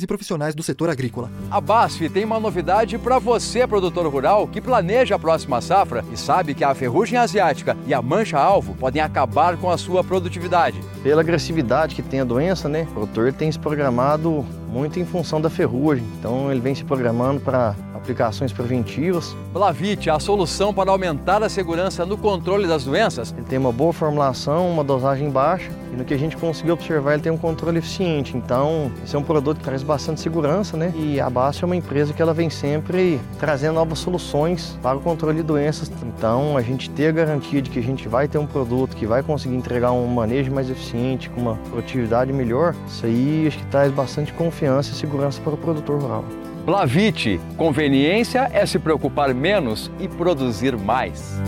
e profissionais do setor agrícola. A BASF tem uma novidade para você, produtor rural, que planeja a próxima safra e sabe que a ferrugem asiática e a mancha-alvo podem acabar com a sua produtividade. Pela agressividade que tem a doença, né, o produtor tem se programado muito em função da ferrugem, então ele vem se programando para aplicações preventivas. Blavit, a solução para aumentar a segurança no controle das doenças. Ele tem uma boa formulação, uma dosagem baixa e no que a gente conseguiu observar ele tem um controle eficiente. Então, esse é um produto que traz bastante segurança, né? E a Basso é uma empresa que ela vem sempre trazendo novas soluções para o controle de doenças. Então, a gente ter a garantia de que a gente vai ter um produto que vai conseguir entregar um manejo mais eficiente, com uma produtividade melhor, isso aí acho que traz bastante confiança e segurança para o produtor rural. Blavite, conveniência é se preocupar menos e produzir mais.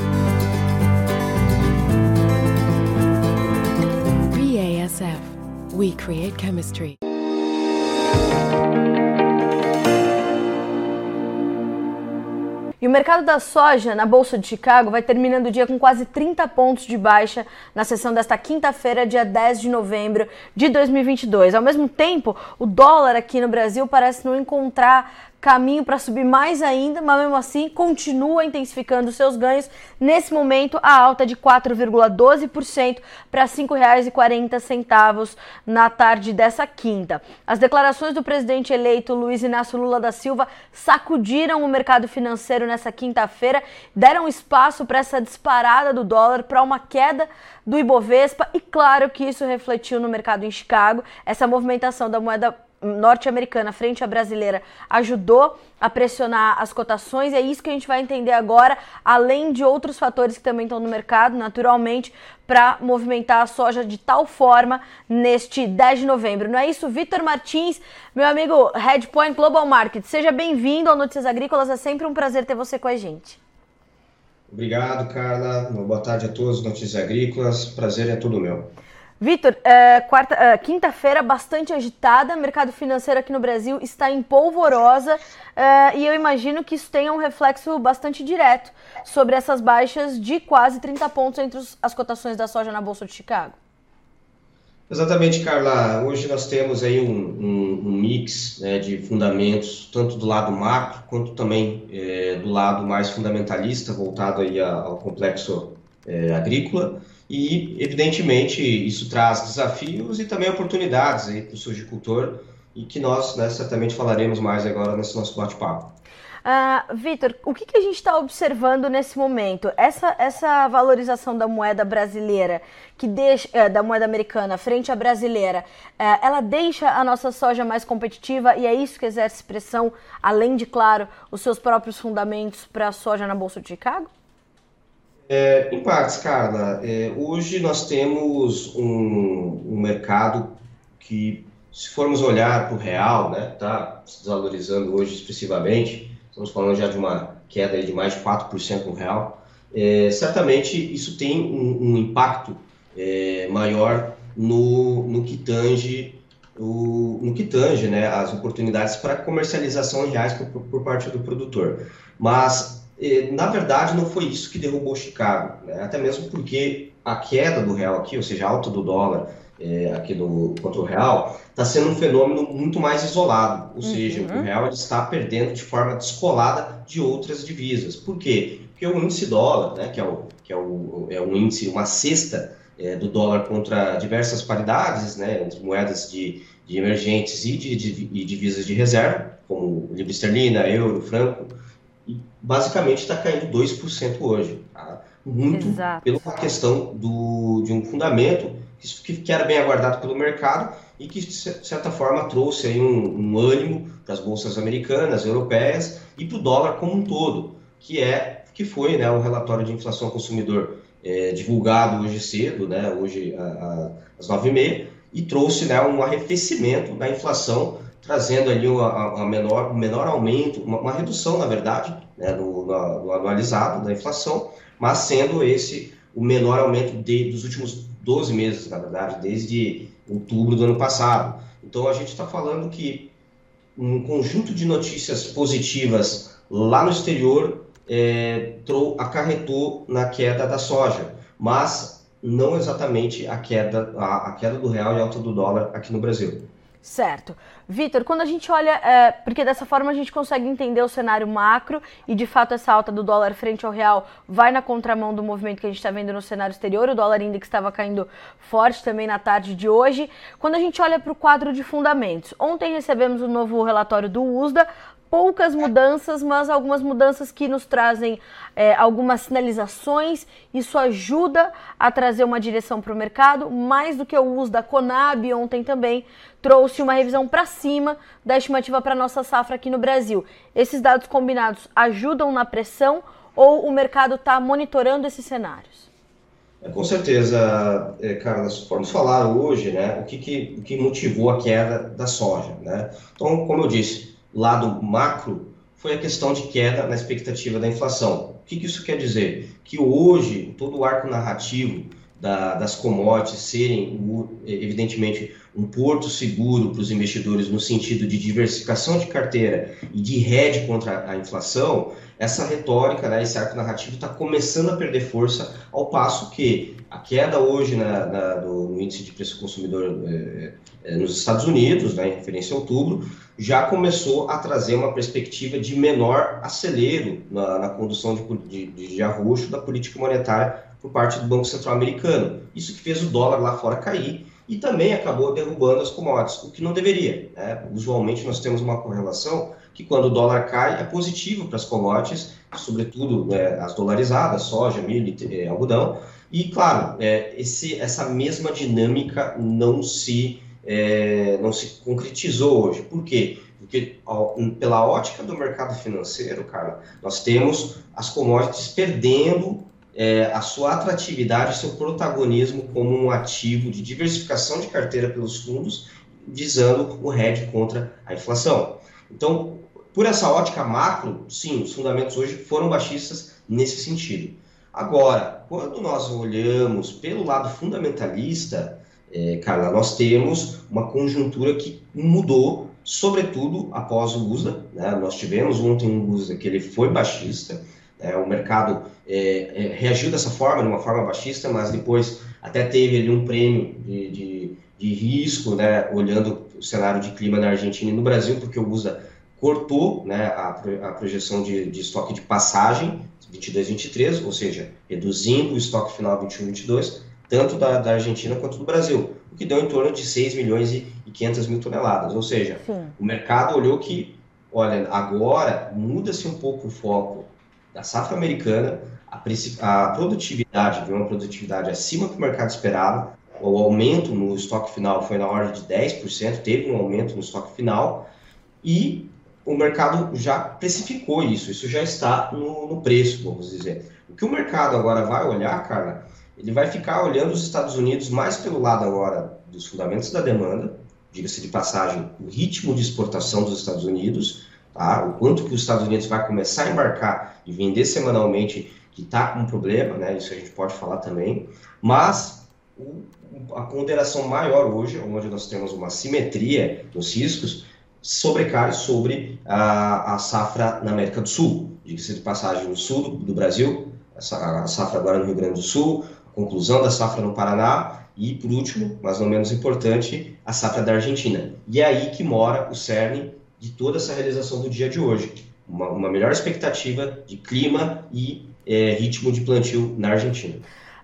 BASF, we create chemistry. E o mercado da soja na Bolsa de Chicago vai terminando o dia com quase 30 pontos de baixa na sessão desta quinta-feira, dia 10 de novembro de 2022. Ao mesmo tempo, o dólar aqui no Brasil parece não encontrar caminho para subir mais ainda, mas mesmo assim continua intensificando seus ganhos. Nesse momento, a alta de 4,12% para R$ 5,40 na tarde dessa quinta. As declarações do presidente eleito Luiz Inácio Lula da Silva sacudiram o mercado financeiro nessa quinta-feira, deram espaço para essa disparada do dólar, para uma queda do Ibovespa e claro que isso refletiu no mercado em Chicago. Essa movimentação da moeda norte-americana frente à brasileira ajudou a pressionar as cotações e é isso que a gente vai entender agora, além de outros fatores que também estão no mercado, naturalmente, para movimentar a soja de tal forma neste 10 de novembro. Não é isso, Vitor Martins, meu amigo Headpoint Global Market. Seja bem-vindo ao Notícias Agrícolas, é sempre um prazer ter você com a gente. Obrigado, Carla. Boa tarde a todos, Notícias Agrícolas. Prazer é todo meu. Vitor, é, quarta, é, quinta-feira bastante agitada, mercado financeiro aqui no Brasil está em polvorosa é, e eu imagino que isso tenha um reflexo bastante direto sobre essas baixas de quase 30 pontos entre os, as cotações da soja na Bolsa de Chicago. Exatamente, Carla. Hoje nós temos aí um, um, um mix né, de fundamentos, tanto do lado macro, quanto também é, do lado mais fundamentalista, voltado aí ao complexo é, agrícola. E, evidentemente, isso traz desafios e também oportunidades para o sojicultor e que nós né, certamente falaremos mais agora nesse nosso bate-papo. Uh, Vitor, o que, que a gente está observando nesse momento? Essa, essa valorização da moeda brasileira, que deixa, uh, da moeda americana frente à brasileira, uh, ela deixa a nossa soja mais competitiva e é isso que exerce pressão, além de, claro, os seus próprios fundamentos para a soja na Bolsa de Chicago? É, em partes, Carla. É, hoje nós temos um, um, mercado que, se formos olhar para o real, está né, tá se desvalorizando hoje expressivamente, estamos falando já de uma queda de mais de 4% no real, é, certamente isso tem um, um impacto é, maior no, no que tange o, no que tange né, as oportunidades para comercialização em reais por, por parte do produtor. Mas na verdade, não foi isso que derrubou Chicago, né? até mesmo porque a queda do real aqui, ou seja, a alta do dólar é, aqui do contra o real, está sendo um fenômeno muito mais isolado, ou uhum. seja, o real está perdendo de forma descolada de outras divisas. Por quê? Porque o índice dólar, né, que, é, o, que é, o, é um índice, uma cesta é, do dólar contra diversas paridades, né, entre moedas de, de emergentes e de, de, de divisas de reserva, como libra esterlina, euro, franco, e basicamente está caindo 2% hoje. Tá? Muito Exato. pela questão do, de um fundamento que, que era bem aguardado pelo mercado e que, de certa forma, trouxe aí um, um ânimo para as bolsas americanas, europeias e para o dólar como um todo, que é que foi né, o relatório de inflação consumidor é, divulgado hoje cedo, né, hoje a, a, às 9h30, e trouxe né, um arrefecimento da inflação trazendo ali uma, uma menor, um menor aumento, uma, uma redução, na verdade, né, no, no, anualizado da inflação, mas sendo esse o menor aumento de, dos últimos 12 meses, na verdade, desde outubro do ano passado. Então, a gente está falando que um conjunto de notícias positivas lá no exterior é, acarretou na queda da soja, mas não exatamente a queda, a, a queda do real e alta do dólar aqui no Brasil. Certo. Vitor, quando a gente olha, é, porque dessa forma a gente consegue entender o cenário macro e de fato essa alta do dólar frente ao real vai na contramão do movimento que a gente está vendo no cenário exterior. O dólar index estava caindo forte também na tarde de hoje. Quando a gente olha para o quadro de fundamentos, ontem recebemos o novo relatório do USDA, poucas mudanças, mas algumas mudanças que nos trazem é, algumas sinalizações. Isso ajuda a trazer uma direção para o mercado, mais do que o uso da Conab ontem também trouxe uma revisão para cima da estimativa para nossa safra aqui no Brasil. Esses dados combinados ajudam na pressão ou o mercado está monitorando esses cenários? É, com certeza, é, Carlos, vamos falar hoje, né, o que, que, o que motivou a queda da soja, né? Então, como eu disse, lado macro foi a questão de queda na expectativa da inflação. O que, que isso quer dizer? Que hoje todo o arco narrativo da, das commodities serem, evidentemente, um porto seguro para os investidores no sentido de diversificação de carteira e de hedge contra a inflação, essa retórica, né, esse arco narrativo está começando a perder força, ao passo que a queda hoje na, na, do, no índice de preço consumidor é, é, nos Estados Unidos, né, em referência a outubro, já começou a trazer uma perspectiva de menor acelero na, na condução de, de, de arroxo da política monetária por parte do Banco Central americano. Isso que fez o dólar lá fora cair e também acabou derrubando as commodities, o que não deveria. Né? Usualmente nós temos uma correlação que quando o dólar cai é positivo para as commodities, sobretudo né, as dolarizadas, soja, milho, e algodão. E claro, é, esse, essa mesma dinâmica não se é, não se concretizou hoje. Por quê? Porque pela ótica do mercado financeiro, cara, nós temos as commodities perdendo é, a sua atratividade, seu protagonismo como um ativo de diversificação de carteira pelos fundos, visando o hedge contra a inflação. Então, por essa ótica macro, sim, os fundamentos hoje foram baixistas nesse sentido. Agora, quando nós olhamos pelo lado fundamentalista, é, Carla, nós temos uma conjuntura que mudou, sobretudo após o USDA. Né? Nós tivemos ontem um USDA que ele foi baixista, é, o mercado é, é, reagiu dessa forma, de uma forma baixista, mas depois até teve ali um prêmio de, de, de risco, né? olhando o cenário de clima na Argentina e no Brasil, porque o USDA cortou né, a, a projeção de, de estoque de passagem 22-23, ou seja, reduzindo o estoque final 21-22, tanto da, da, Argentina quanto do Brasil, o que deu em torno de 6 milhões e 500 mil toneladas. Ou seja, Sim. o mercado olhou que, olha, agora muda-se um pouco o foco da safra americana, a, a produtividade, de uma produtividade acima do que o mercado esperava, o aumento no estoque final foi na ordem de 10%, teve um aumento no estoque final, e o mercado já precificou isso, isso já está no, no preço, vamos dizer. O que o mercado agora vai olhar, Carla, ele vai ficar olhando os Estados Unidos mais pelo lado agora dos fundamentos da demanda, diga-se de passagem, o ritmo de exportação dos Estados Unidos, tá? o quanto que os Estados Unidos vai começar a embarcar e vender semanalmente, que está com um problema, né? isso a gente pode falar também, mas o, a ponderação maior hoje, onde nós temos uma simetria nos riscos, sobrecai sobre a, a safra na América do Sul, diga-se de passagem no sul do, do Brasil, a safra agora no Rio Grande do Sul, conclusão da safra no Paraná e, por último, mas não menos importante, a safra da Argentina. E é aí que mora o cerne de toda essa realização do dia de hoje. Uma, uma melhor expectativa de clima e é, ritmo de plantio na Argentina.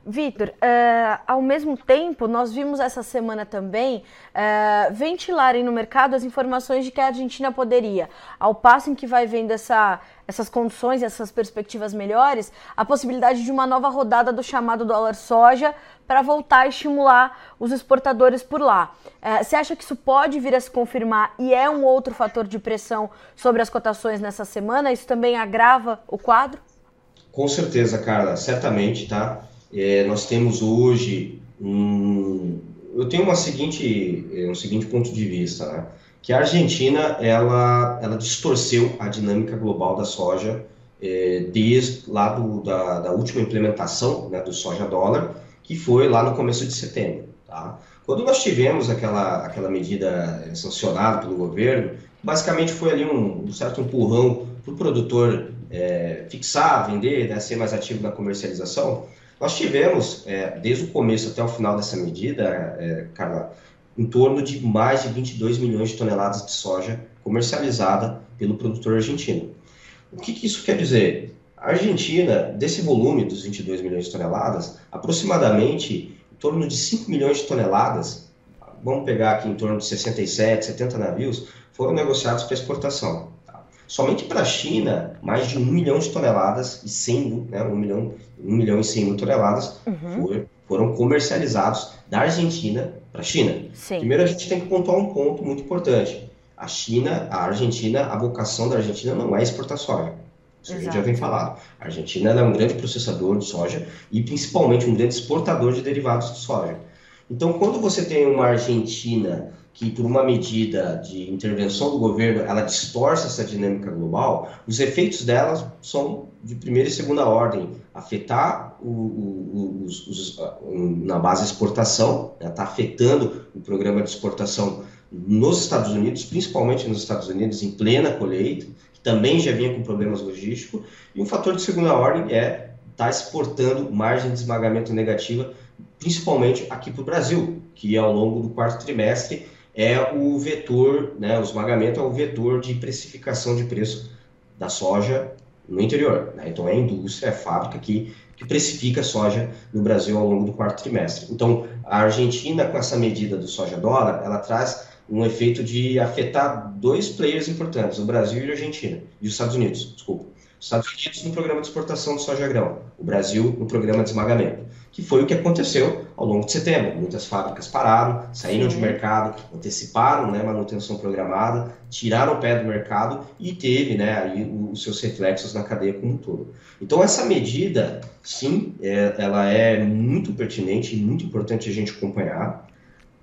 Vitor, uh, ao mesmo tempo, nós vimos essa semana também uh, ventilarem no mercado as informações de que a Argentina poderia, ao passo em que vai vendo essa, essas condições, essas perspectivas melhores, a possibilidade de uma nova rodada do chamado dólar soja para voltar a estimular os exportadores por lá. Uh, você acha que isso pode vir a se confirmar e é um outro fator de pressão sobre as cotações nessa semana? Isso também agrava o quadro? Com certeza, Carla, certamente, tá? É, nós temos hoje um, eu tenho uma seguinte, um seguinte ponto de vista, né? que a Argentina ela, ela distorceu a dinâmica global da soja é, desde lá do, da, da última implementação né, do soja dólar, que foi lá no começo de setembro. Tá? Quando nós tivemos aquela, aquela medida sancionada pelo governo, basicamente foi ali um, um certo empurrão para o produtor é, fixar, vender, né, ser mais ativo na comercialização. Nós tivemos, é, desde o começo até o final dessa medida, é, Carla, em torno de mais de 22 milhões de toneladas de soja comercializada pelo produtor argentino. O que, que isso quer dizer? A Argentina, desse volume dos 22 milhões de toneladas, aproximadamente em torno de 5 milhões de toneladas, vamos pegar aqui em torno de 67, 70 navios, foram negociados para exportação. Somente para a China, mais de 1 milhão de toneladas e 100, né, 1 milhão, 1 milhão e 100 mil toneladas uhum. foram comercializados da Argentina para a China. Sim. Primeiro, a gente tem que pontuar um ponto muito importante. A China, a Argentina, a vocação da Argentina não é exportar soja. Isso Exato. a gente já vem falado. A Argentina é um grande processador de soja e principalmente um grande exportador de derivados de soja. Então, quando você tem uma Argentina que, por uma medida de intervenção do governo, ela distorce essa dinâmica global, os efeitos delas são de primeira e segunda ordem. Afetar o, o, os, os, na base exportação, está né, tá afetando o programa de exportação nos Estados Unidos, principalmente nos Estados Unidos, em plena colheita, que também já vinha com problemas logísticos. E um fator de segunda ordem é estar tá exportando margem de esmagamento negativa, principalmente aqui para o Brasil, que ao longo do quarto trimestre é o vetor, né, o esmagamento é o vetor de precificação de preço da soja no interior. Né? Então é a indústria, é a fábrica que, que precifica a soja no Brasil ao longo do quarto trimestre. Então a Argentina, com essa medida do soja dólar, ela traz um efeito de afetar dois players importantes, o Brasil e a Argentina, e os Estados Unidos, desculpa. Os Estados Unidos no programa de exportação de soja grão, o Brasil no programa de esmagamento que foi o que aconteceu ao longo de setembro. Muitas fábricas pararam, saíram de mercado, anteciparam né, manutenção programada, tiraram o pé do mercado e teve né, aí os seus reflexos na cadeia como um todo. Então essa medida, sim, é, ela é muito pertinente e muito importante a gente acompanhar.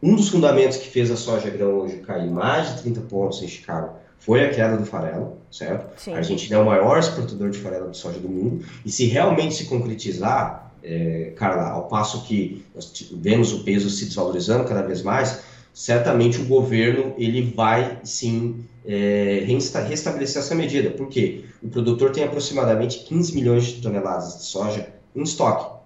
Um dos fundamentos que fez a soja grão hoje cair mais de 30 pontos em Chicago foi a queda do farelo, certo? Sim. A Argentina é o maior exportador de farelo de soja do mundo e se realmente se concretizar é, Carla, ao passo que nós vemos o peso se desvalorizando cada vez mais, certamente o governo ele vai sim é, restabelecer essa medida. Por quê? O produtor tem aproximadamente 15 milhões de toneladas de soja em estoque.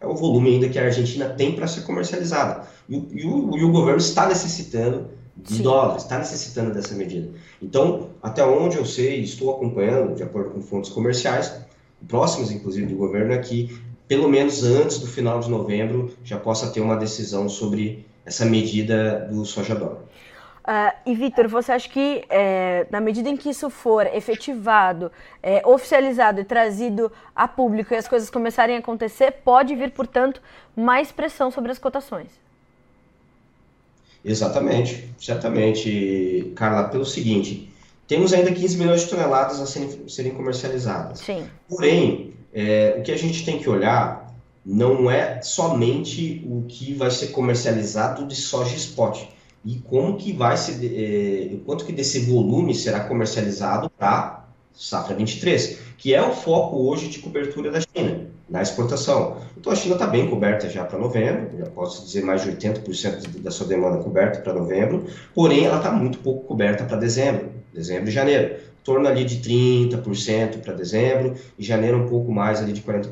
É o volume ainda que a Argentina tem para ser comercializada. E, e, o, e, o, governo está necessitando de sim. dólares, está necessitando dessa medida. Então, até onde eu sei, estou acompanhando, de acordo com fontes comerciais, próximas inclusive do governo, é que pelo menos antes do final de novembro, já possa ter uma decisão sobre essa medida do soja dólar. Uh, e Vitor, você acha que é, na medida em que isso for efetivado, é, oficializado e trazido a público e as coisas começarem a acontecer, pode vir, portanto, mais pressão sobre as cotações? Exatamente, certamente, Carla, pelo seguinte, temos ainda 15 milhões de toneladas a serem, serem comercializadas. Sim. Porém, é, o que a gente tem que olhar não é somente o que vai ser comercializado de soja spot e como que vai ser, é, quanto que desse volume será comercializado para safra 23, que é o foco hoje de cobertura da China na exportação. Então a China está bem coberta já para novembro, já posso dizer mais de 80% da sua demanda coberta para novembro, porém ela está muito pouco coberta para dezembro, dezembro e janeiro torno ali de 30% para dezembro e janeiro um pouco mais ali de 40%.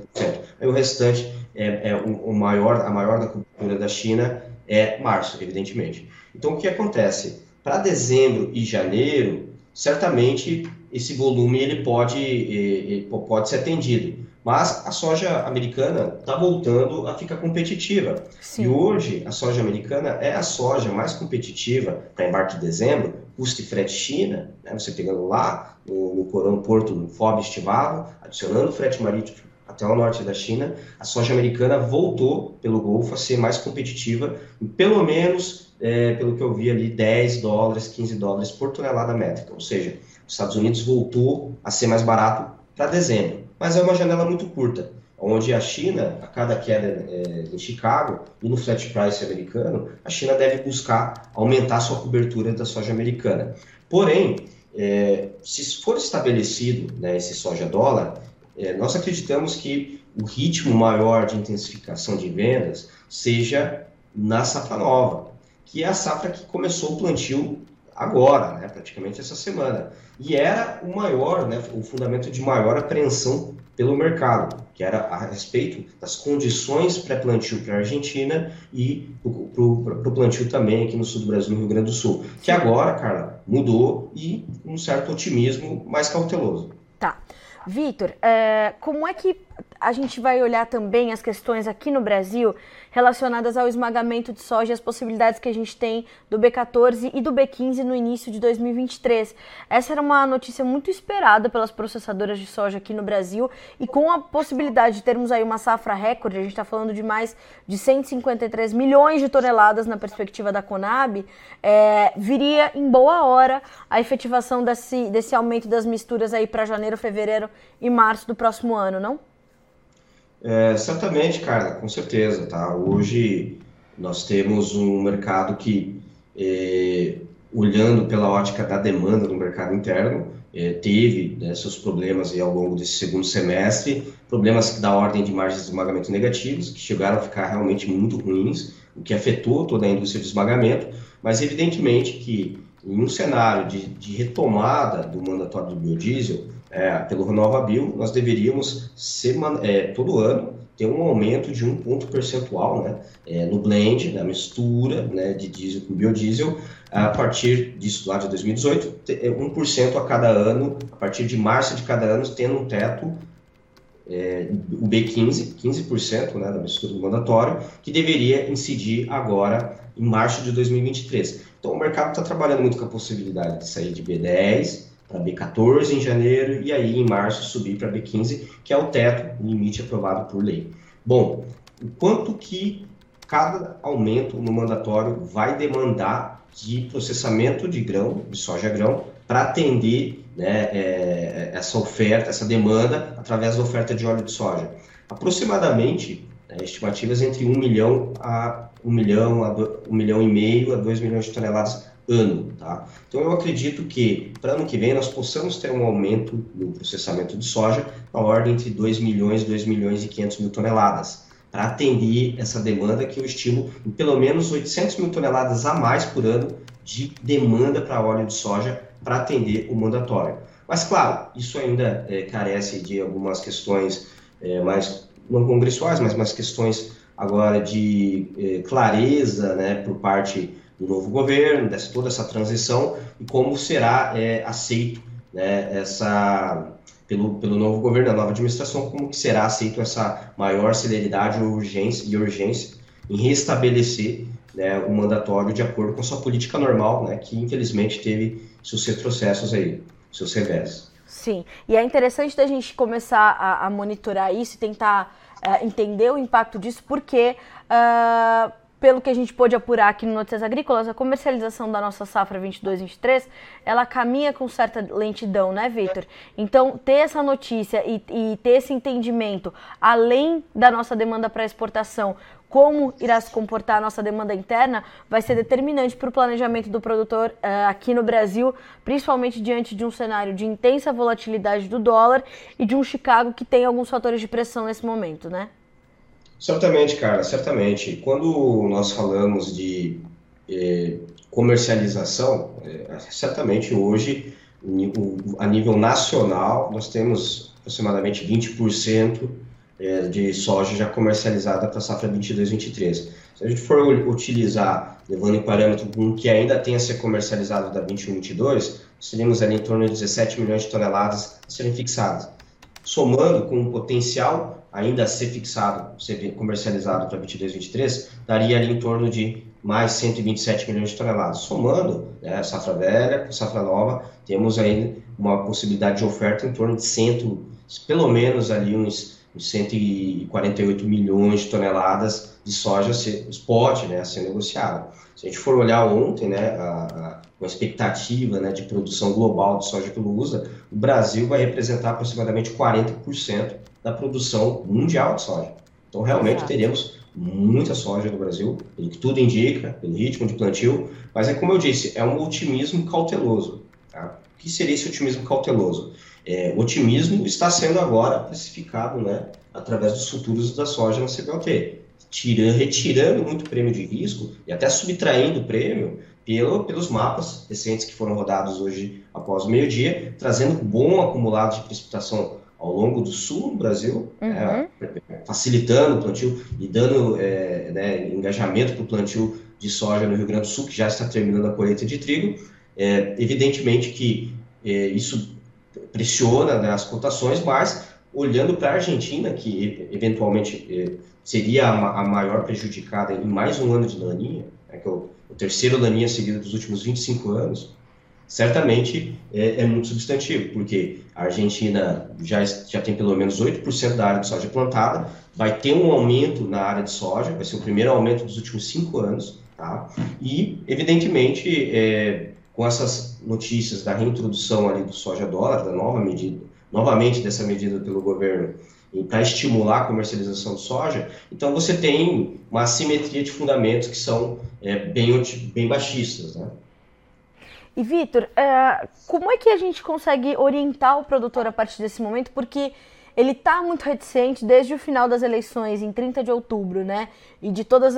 Aí o restante é, é o, o, maior, a maior da cultura da China é março, evidentemente. Então o que acontece? Para dezembro e janeiro, certamente esse volume ele pode, ele pode ser atendido. Mas a soja americana está voltando a ficar competitiva. Sim. E hoje a soja americana é a soja mais competitiva para embarque de dezembro, custo e frete China, né, você pegando lá no, no Corão Porto, no FOB estivado, adicionando frete marítimo até o norte da China, a soja americana voltou pelo Golfo a ser mais competitiva, pelo menos, é, pelo que eu vi ali, 10 dólares, 15 dólares por tonelada métrica. Ou seja, os Estados Unidos voltou a ser mais barato para dezembro mas é uma janela muito curta, onde a China, a cada queda é, em Chicago e no flat price americano, a China deve buscar aumentar sua cobertura da soja americana. Porém, é, se for estabelecido né, esse soja dólar, é, nós acreditamos que o ritmo maior de intensificação de vendas seja na safra nova, que é a safra que começou o plantio agora, né, praticamente essa semana. E era o maior, né, o fundamento de maior apreensão pelo mercado, que era a respeito das condições pré-plantio para a Argentina e para o plantio também aqui no sul do Brasil, no Rio Grande do Sul. Que agora, Carla, mudou e um certo otimismo mais cauteloso. Tá. Vitor, é, como é que a gente vai olhar também as questões aqui no Brasil relacionadas ao esmagamento de soja e as possibilidades que a gente tem do B14 e do B15 no início de 2023. Essa era uma notícia muito esperada pelas processadoras de soja aqui no Brasil e com a possibilidade de termos aí uma safra recorde, a gente está falando de mais de 153 milhões de toneladas na perspectiva da Conab, é, viria em boa hora a efetivação desse, desse aumento das misturas aí para janeiro, fevereiro e março do próximo ano, não? É, certamente, Carla, com certeza, tá? Hoje nós temos um mercado que, é, olhando pela ótica da demanda do mercado interno, é, teve né, seus problemas aí ao longo desse segundo semestre, problemas da ordem de margens de esmagamento negativos, que chegaram a ficar realmente muito ruins, o que afetou toda a indústria de esmagamento, mas evidentemente que em um cenário de, de retomada do mandatório do biodiesel, é, pelo RenovaBio, nós deveríamos, ser, é, todo ano, ter um aumento de um ponto percentual né, é, no blend, na mistura né, de diesel com biodiesel, a partir disso lá de 2018, 1% é, a cada ano, a partir de março de cada ano, tendo um teto, é, o B15, 15% né, da mistura do mandatório, que deveria incidir agora em março de 2023. Então o mercado está trabalhando muito com a possibilidade de sair de B10, para B14 em janeiro e aí em março subir para B15, que é o teto, o limite aprovado por lei. Bom, o quanto que cada aumento no mandatório vai demandar de processamento de grão, de soja grão, para atender né, é, essa oferta, essa demanda através da oferta de óleo de soja. Aproximadamente, né, estimativas entre 1 milhão a 1 milhão, a 2, 1 milhão e meio a 2 milhões de toneladas ano. Tá? Então, eu acredito que para ano que vem nós possamos ter um aumento no processamento de soja na ordem entre 2 milhões e 2 milhões e 500 mil toneladas, para atender essa demanda que eu estimo em pelo menos 800 mil toneladas a mais por ano de demanda para óleo de soja para atender o mandatório. Mas, claro, isso ainda é, carece de algumas questões é, mais, não congressuais, mas mais questões agora de é, clareza né, por parte do novo governo, dessa, toda essa transição e como será é, aceito né, essa pelo, pelo novo governo, da nova administração, como que será aceito essa maior celeridade urgência, e urgência em restabelecer né, o mandatório de acordo com sua política normal, né, que infelizmente teve seus retrocessos aí, seus revés. Sim, e é interessante da gente começar a, a monitorar isso e tentar uh, entender o impacto disso, porque uh, pelo que a gente pôde apurar aqui no Notícias Agrícolas, a comercialização da nossa safra 22-23, ela caminha com certa lentidão, né, Vitor? Então, ter essa notícia e, e, ter esse entendimento, além da nossa demanda para exportação, como irá se comportar a nossa demanda interna, vai ser determinante para o planejamento do produtor uh, aqui no Brasil, principalmente diante de um cenário de intensa volatilidade do dólar e de um Chicago que tem alguns fatores de pressão nesse momento, né? Certamente, cara, certamente. Quando nós falamos de eh, comercialização, eh, certamente hoje, a nível nacional, nós temos aproximadamente 20% eh, de soja já comercializada para a safra 22-23. Se a gente for utilizar, levando em parâmetro um que ainda tem a ser comercializado da 21-22, seríamos ali em torno de 17 milhões de toneladas a serem fixadas somando com o potencial ainda ser fixado, ser comercializado para 22, 23, daria ali em torno de mais 127 milhões de toneladas. Somando né, safra velha com safra nova, temos aí uma possibilidade de oferta em torno de 100, pelo menos ali uns, uns 148 milhões de toneladas de soja spot né, a ser negociada. Se a gente for olhar ontem, né, a, a expectativa né, de produção global de soja pelo USA, o Brasil vai representar aproximadamente 40% da produção mundial de soja. Então, realmente Exato. teremos muita soja no Brasil, pelo que tudo indica, pelo ritmo de plantio, mas é como eu disse, é um otimismo cauteloso. Tá? O que seria esse otimismo cauteloso? É, o otimismo está sendo agora precificado né, através dos futuros da soja na CBLT. Tira, retirando muito prêmio de risco e até subtraindo o prêmio, pelo, pelos mapas recentes que foram rodados hoje após o meio-dia, trazendo bom acumulado de precipitação ao longo do sul do Brasil, uhum. é, facilitando o plantio e dando é, né, engajamento para o plantio de soja no Rio Grande do Sul, que já está terminando a colheita de trigo. É, evidentemente que é, isso pressiona né, as cotações, mas olhando para a Argentina, que eventualmente é, seria a, a, maior prejudicada em mais um ano de laninha, né, que é o, o terceiro laninha seguido dos últimos 25 anos, certamente é, é, muito substantivo, porque a Argentina já, já tem pelo menos 8% da área de soja plantada, vai ter um aumento na área de soja, vai ser o primeiro aumento dos últimos cinco anos, tá? E, evidentemente, é, com essas notícias da reintrodução ali do soja dólar, da nova medida, novamente dessa medida pelo governo, para estimular a comercialização de soja, então você tem uma assimetria de fundamentos que são é, bem, bem baixistas, né? E Vitor, uh, como é que a gente consegue orientar o produtor a partir desse momento? Porque ele está muito reticente desde o final das eleições, em 30 de outubro, né? E de todos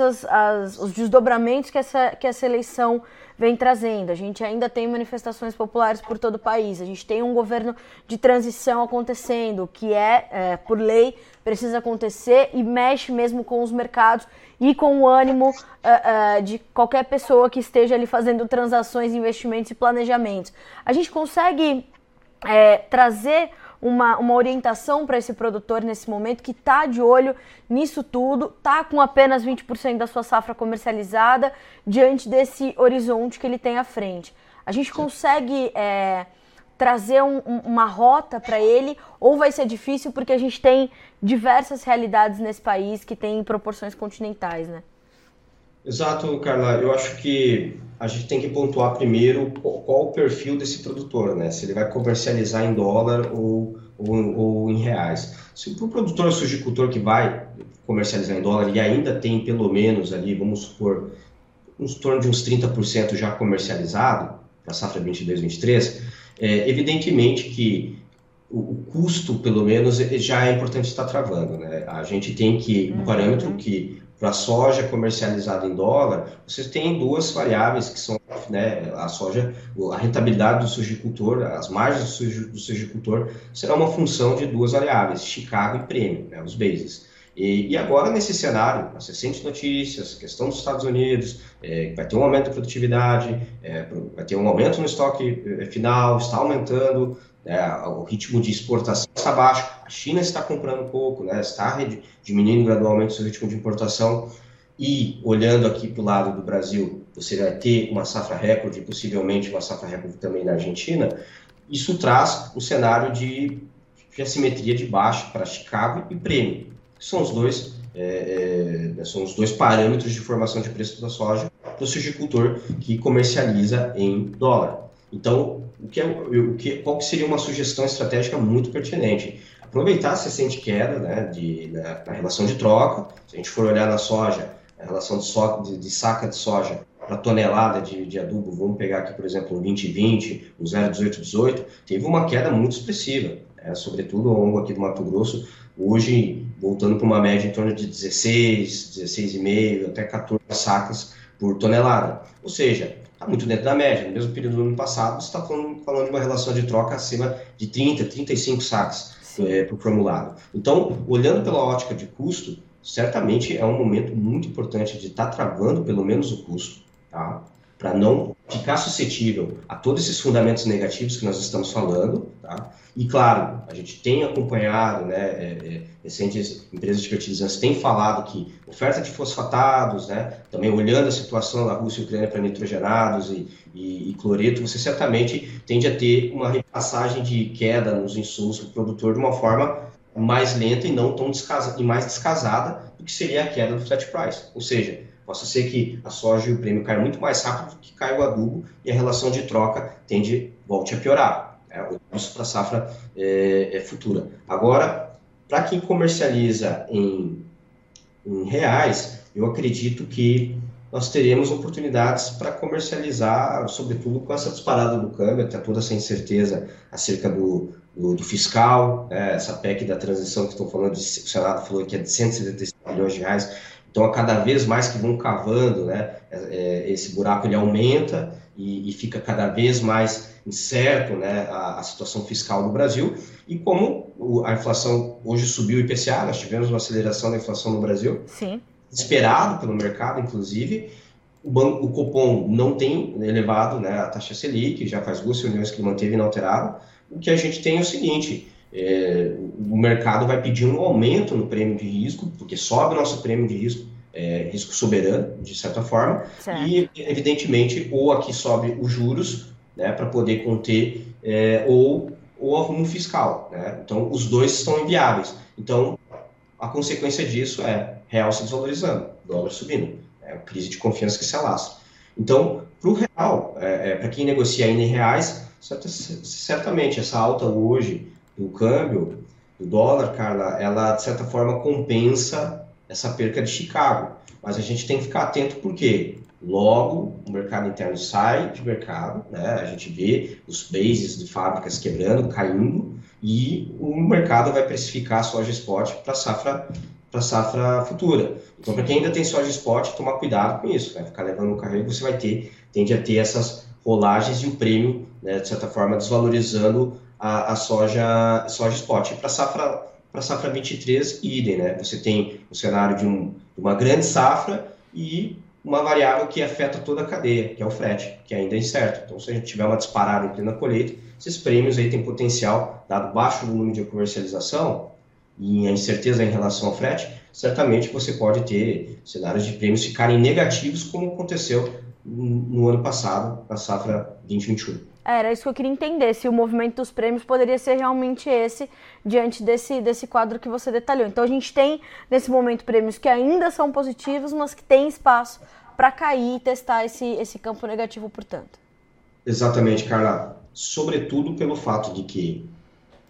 os desdobramentos que essa, que essa eleição vem trazendo. A gente ainda tem manifestações populares por todo o país, a gente tem um governo de transição acontecendo, que é, é por lei, precisa acontecer e mexe mesmo com os mercados e com o ânimo uh, uh, de qualquer pessoa que esteja ali fazendo transações, investimentos e planejamentos. A gente consegue é, trazer uma, uma orientação para esse produtor nesse momento que está de olho nisso tudo, está com apenas 20% da sua safra comercializada diante desse horizonte que ele tem à frente. A gente consegue é, trazer um, um, uma rota para ele ou vai ser difícil porque a gente tem diversas realidades nesse país que tem proporções continentais, né? Exato, Carla. Eu acho que a gente tem que pontuar primeiro qual o perfil desse produtor, né? Se ele vai comercializar em dólar ou, ou, ou em reais. Se o produtor sujicultor que vai comercializar em dólar e ainda tem pelo menos ali, vamos supor, em torno de uns 30% já comercializado, para a safra 22-23, é, evidentemente que o, o, custo, pelo menos, já é importante estar travando. Né? A gente tem que, um parâmetro que para a soja comercializada em dólar, você tem duas variáveis que são né, a soja, a rentabilidade do sujicultor, as margens do sujicultor será uma função de duas variáveis, Chicago e prêmio, né, os bases. E, e, agora, nesse cenário, as recentes notícias, questão dos Estados Unidos, é, vai ter um aumento da produtividade, é, vai ter um aumento no estoque é, final, está aumentando, né, o ritmo de exportação está baixo, a China está comprando pouco, né, está diminuindo gradualmente o seu ritmo de importação, e olhando aqui para o lado do Brasil, você vai ter uma safra recorde, possivelmente uma safra recorde também na Argentina, isso traz um cenário de, de assimetria de baixo para Chicago e prêmio, que são os dois é, é, são os dois parâmetros de formação de preço da soja para o sujicultor que comercializa em dólar. Então, o que, é, o que, qual que seria uma sugestão estratégica muito pertinente? Aproveitar essa recente queda né, de, na, na, relação de troca. Se a gente for olhar na soja, a relação de, so, de, de saca de soja para tonelada de, de, adubo, vamos pegar aqui, por exemplo, um 2020, um 01818, teve uma queda muito expressiva, né, sobretudo ao longo aqui do Mato Grosso, hoje voltando para uma média em torno de 16, 16,5 até 14 sacas por tonelada. Ou seja, está muito dentro da média. No mesmo período do ano passado, você está falando, falando, de uma relação de troca acima de 30, 35 saques é, por formulado. Então, olhando pela ótica de custo, certamente é um momento muito importante de estar tá travando pelo menos o custo, tá? Para não ficar suscetível a todos esses fundamentos negativos que nós estamos falando, tá? E claro, a gente tem acompanhado, né, é, é, recentes empresas de fertilizantes têm falado que oferta de fosfatados, né, também olhando a situação da Rússia e Ucrânia para nitrogenados e, e, e, cloreto, você certamente tende a ter uma repassagem de queda nos insumos para o produtor de uma forma mais lenta e não tão descasada, e mais descasada do que seria a queda do flat price. Ou seja, Possa ser que a soja e o prêmio caiam muito mais rápido do que cai o adubo e a relação de troca tende volte a piorar. É, o custo para a safra é, é, futura. Agora, para quem comercializa em, em reais, eu acredito que nós teremos oportunidades para comercializar, sobretudo com essa disparada do câmbio, até toda essa incerteza acerca do, do, do fiscal, né, essa PEC da transição que estão falando, o Senado falou que é de 175 milhões de reais, Então, a cada vez mais que vão cavando, né, é, é, esse buraco ele aumenta e, e, fica cada vez mais incerto né, a, a, situação fiscal do Brasil. E como a inflação hoje subiu o IPCA, nós tivemos uma aceleração da inflação no Brasil, Sim. esperado pelo mercado, inclusive, o, banco, o Copom não tem elevado né, a taxa Selic, já faz duas reuniões que manteve inalterado. O que a gente tem é o seguinte: é, o mercado vai pedir um aumento no prêmio de risco, porque sobe o nosso prêmio de risco, é, risco soberano, de certa forma, certo. e, evidentemente, ou aqui sobe os juros, né, para poder conter, é, ou o arrumo fiscal. Né? Então, os dois estão inviáveis. Então, a consequência disso é real se desvalorizando, dólar subindo. É a crise de confiança que se alastra. Então, para o real, é, é, para quem negocia ainda em reais, certamente essa alta hoje do câmbio, do dólar, Carla, ela de certa forma compensa essa perca de Chicago. Mas a gente tem que ficar atento porque logo o mercado interno sai de mercado, né? a gente vê os bases de fábricas quebrando, caindo, e o mercado vai precificar a soja spot para safra para safra futura. Então, para quem ainda tem soja spot, tomar cuidado com isso, né? ficar levando no carrego, você vai ter, tende a ter essas rolagens e o prêmio, né, de certa forma, desvalorizando a, a soja, soja spot. Para safra para safra 23, idem, né? Você tem o cenário de, um, uma grande safra e uma variável que afeta toda a cadeia, que é o frete, que ainda é incerto. Então, se a gente tiver uma disparada em plena colheita, esses prêmios aí têm potencial, dado baixo volume de comercialização e a incerteza em relação ao frete, certamente você pode ter cenários de prêmios ficarem negativos, como aconteceu no ano passado, na safra 2021. Era isso que eu queria entender, se o movimento dos prêmios poderia ser realmente esse, diante desse, desse quadro que você detalhou. Então a gente tem, nesse momento, prêmios que ainda são positivos, mas que tem espaço para cair e testar esse, esse campo negativo, portanto. Exatamente, Carla. Sobretudo pelo fato de que,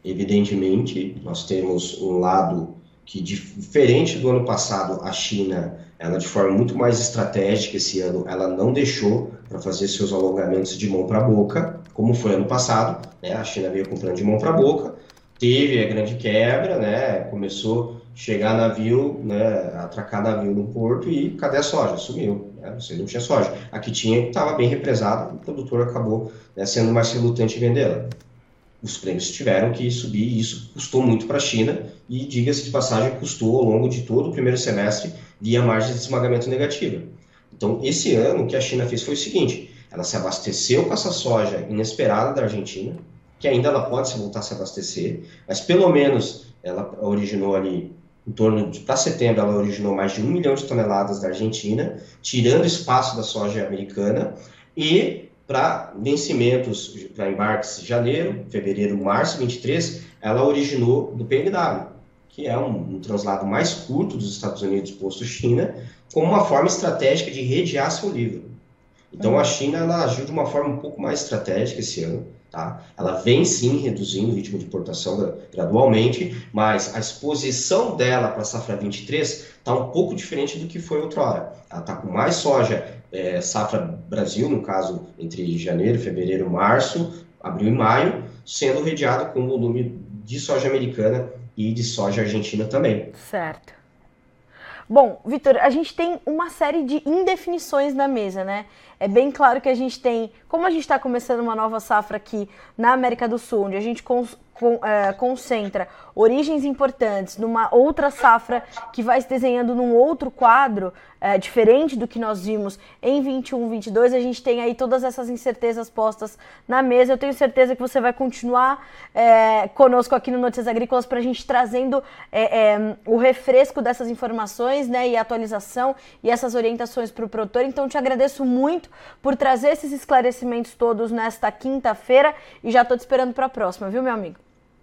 evidentemente, nós temos um lado que, diferente do ano passado, a China ela de forma muito mais estratégica esse ano, ela não deixou para fazer seus alongamentos de mão para boca, como foi ano passado, né? A China veio comprando de mão para boca, teve a grande quebra, né? Começou a chegar navio, né? Atracar navio no porto e cadê a soja? Sumiu, né? Você não tinha soja. Aqui tinha, estava bem represado, o produtor acabou né, sendo mais relutante em vendê-la os prêmios tiveram que subir e isso custou muito para a China e, diga-se de passagem, custou ao longo de todo o primeiro semestre via margem de esmagamento negativa. Então, esse ano, o que a China fez foi o seguinte, ela se abasteceu com essa soja inesperada da Argentina, que ainda ela pode se voltar a se abastecer, mas pelo menos ela originou ali, em torno de, para setembro, ela originou mais de um milhão de toneladas da Argentina, tirando espaço da soja americana, e para vencimentos, para embarques janeiro, fevereiro, março 23, ela originou do PNW, que é um, um translado mais curto dos Estados Unidos posto China, como uma forma estratégica de redear seu livro. Então a China ela agiu de uma forma um pouco mais estratégica esse ano. Tá? Ela vem sim reduzindo o ritmo de importação gradualmente, mas a exposição dela para a safra 23 está um pouco diferente do que foi outrora. Ela está com mais soja é, safra Brasil, no caso, entre janeiro, fevereiro, março, abril e maio, sendo redeado com volume de soja americana e de soja argentina também. Certo. Bom, Vitor, a gente tem uma série de indefinições na mesa, né? É bem claro que a gente tem, como a gente está começando uma nova safra aqui na América do Sul, onde a gente com, é, concentra origens importantes numa outra safra que vai se desenhando num outro quadro, é, diferente do que nós vimos em 21, 22, a gente tem aí todas essas incertezas postas na mesa. Eu tenho certeza que você vai continuar é, conosco aqui no Notícias Agrícolas para a gente trazendo é, é, o refresco dessas informações né, e atualização e essas orientações para o produtor. Então, te agradeço muito por trazer esses esclarecimentos todos nesta quinta-feira e já estou te esperando para a próxima, viu, meu amigo?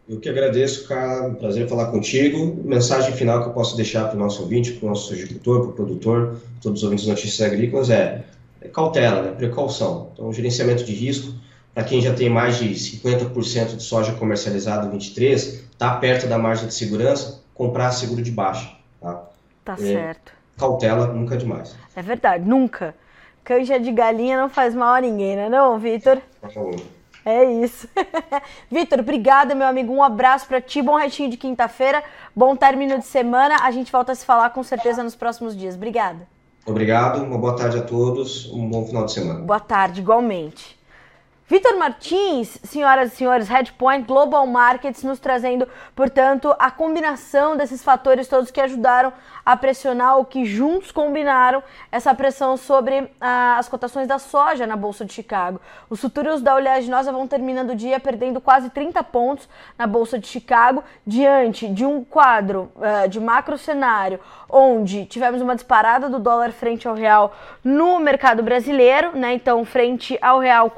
Eu que agradeço, cara. Um prazer falar contigo. Mensagem final que eu posso deixar para o nosso ouvinte, para o nosso agricultor, para o produtor, todos os ouvintes de notícias agrícolas é, é cautela, né? precaução. Então, gerenciamento de risco. Para quem já tem mais de 50% de soja comercializada em 23, está perto da margem de segurança, comprar seguro de baixa. Tá, tá é, certo. Cautela nunca é demais. É verdade, nunca. Canja de galinha não faz mal a ninguém, né não, Vitor? Por favor. É isso. Vitor, obrigada, meu amigo. Um abraço para ti. Bom retinho de quinta-feira. Bom término de semana. A gente volta a se falar com certeza nos próximos dias. Obrigada. Obrigado. Uma boa tarde a todos. Um bom final de semana. Boa tarde, igualmente. Vitor Martins, senhoras e senhores, Headpoint Global Markets nos trazendo, portanto, a combinação desses fatores todos que ajudaram a pressionar ou que juntos combinaram essa pressão sobre ah, as cotações da soja na Bolsa de Chicago. Os futuros da oleaginosa vão terminando o dia perdendo quase 30 pontos na Bolsa de Chicago, diante de um quadro ah, de macro cenário onde tivemos uma disparada do dólar frente ao real no mercado brasileiro, né? Então, frente ao real,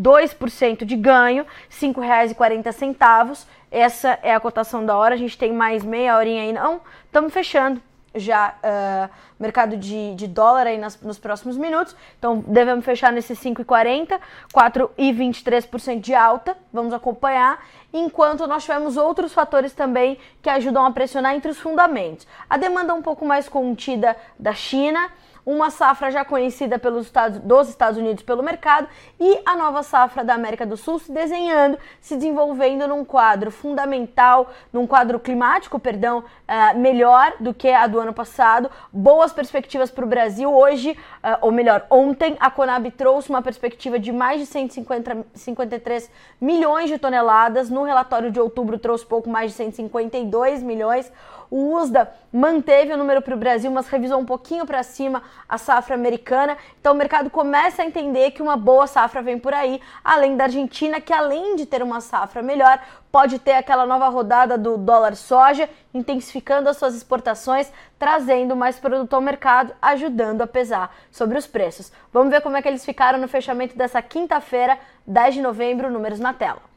4,2% de ganho, R$ 5,40. Essa é a cotação da hora. A gente tem mais meia horinha aí, não? Estamos fechando já uh, mercado de, de dólar aí nas, nos próximos minutos. Então devemos fechar nesse 5,40, 4,23% de alta. Vamos acompanhar. Enquanto nós tivemos outros fatores também que ajudam a pressionar entre os fundamentos. A demanda um pouco mais contida da China uma safra já conhecida pelos Estados, dos Estados Unidos pelo mercado e a nova safra da América do Sul se desenhando, se desenvolvendo num quadro fundamental, num quadro climático, perdão, uh, melhor do que a do ano passado. Boas perspectivas para o Brasil. Hoje, uh, ou melhor, ontem, a Conab trouxe uma perspectiva de mais de 153 milhões de toneladas. No relatório de outubro, trouxe pouco mais de 152 milhões. O USDA manteve o número para o Brasil, mas revisou um pouquinho para cima a safra americana. Então o mercado começa a entender que uma boa safra vem por aí, além da Argentina, que além de ter uma safra melhor, pode ter aquela nova rodada do dólar soja, intensificando as suas exportações, trazendo mais produto ao mercado, ajudando a pesar sobre os preços. Vamos ver como é que eles ficaram no fechamento dessa quinta-feira, 10 de novembro, números na tela.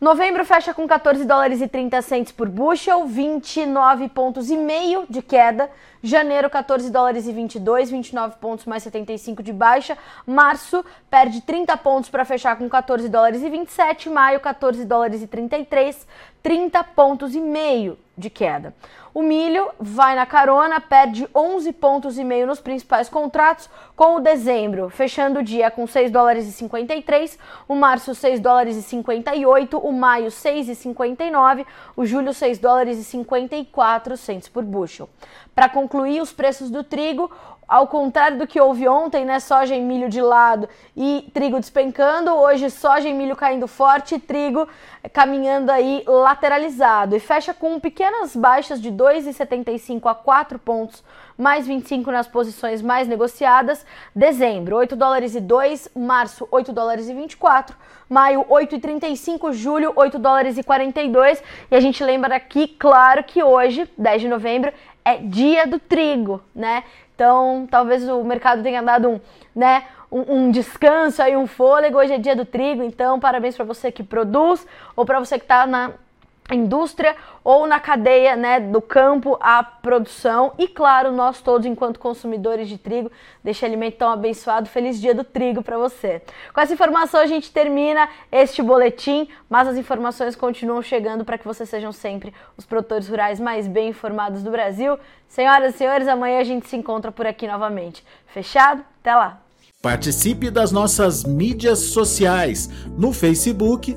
Novembro fecha com 14 dólares e 30 centes por bushel, 29 pontos e meio de queda. Janeiro 14 dólares e 22, 29 pontos mais 75 de baixa. Março perde 30 pontos para fechar com 14 dólares e 27, maio 14 dólares e 33, 30 pontos e meio de queda. O milho vai na carona, perde 11 pontos e meio nos principais contratos, com o dezembro fechando o dia com 6 dólares e 53, o março 6 dólares e 58, o maio 6,59, o julho 6 dólares e 54 centes por bushel. Para concluir, os preços do trigo, ao contrário do que houve ontem, né, soja e milho de lado e trigo despencando, hoje soja e milho caindo forte e trigo caminhando aí lateralizado. E fecha com pequenas baixas de 2,75 a 4 pontos, mais 25 nas posições mais negociadas. Dezembro, 8 dólares e 2, março, 8 dólares e 24, maio, 8,35, julho, 8 dólares e 42. E a gente lembra aqui, claro, que hoje, 10 de novembro, é dia do trigo, né? Então, talvez o mercado tenha dado um, né, um, um descanso aí, um fôlego. Hoje é dia do trigo, então parabéns para você que produz ou para você que está na indústria ou na cadeia né, do campo à produção. E claro nós todos enquanto consumidores de trigo deste alimento tão abençoado feliz dia do trigo para você. Com essa informação a gente termina este boletim mas as informações continuam chegando para que vocês sejam sempre os produtores rurais mais bem informados do Brasil. Senhoras e senhores amanhã a gente se encontra por aqui novamente. Fechado? Até lá! Participe das nossas mídias sociais. No Facebook